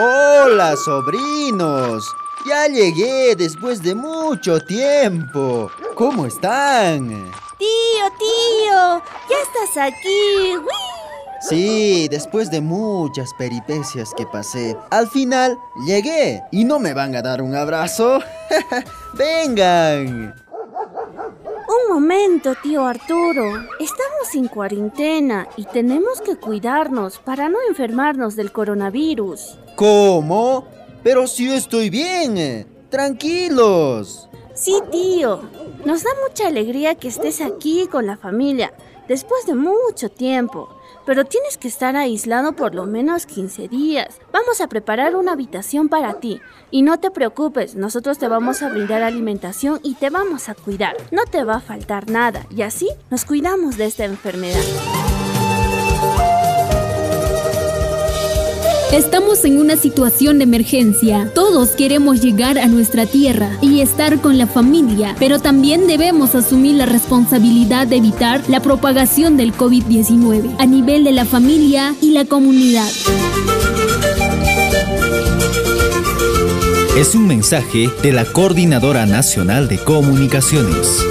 Hola, sobrinos. Ya llegué después de mucho tiempo. ¿Cómo están? Tío, tío, ya estás aquí. Sí, después de muchas peripecias que pasé, al final llegué. ¿Y no me van a dar un abrazo? ¡Vengan! Un momento, tío Arturo. Estamos en cuarentena y tenemos que cuidarnos para no enfermarnos del coronavirus. ¿Cómo? Pero si estoy bien. Tranquilos. Sí, tío. Nos da mucha alegría que estés aquí con la familia, después de mucho tiempo. Pero tienes que estar aislado por lo menos 15 días. Vamos a preparar una habitación para ti. Y no te preocupes, nosotros te vamos a brindar alimentación y te vamos a cuidar. No te va a faltar nada. Y así nos cuidamos de esta enfermedad. Estamos en una situación de emergencia. Todos queremos llegar a nuestra tierra y estar con la familia, pero también debemos asumir la responsabilidad de evitar la propagación del COVID-19 a nivel de la familia y la comunidad. Es un mensaje de la Coordinadora Nacional de Comunicaciones.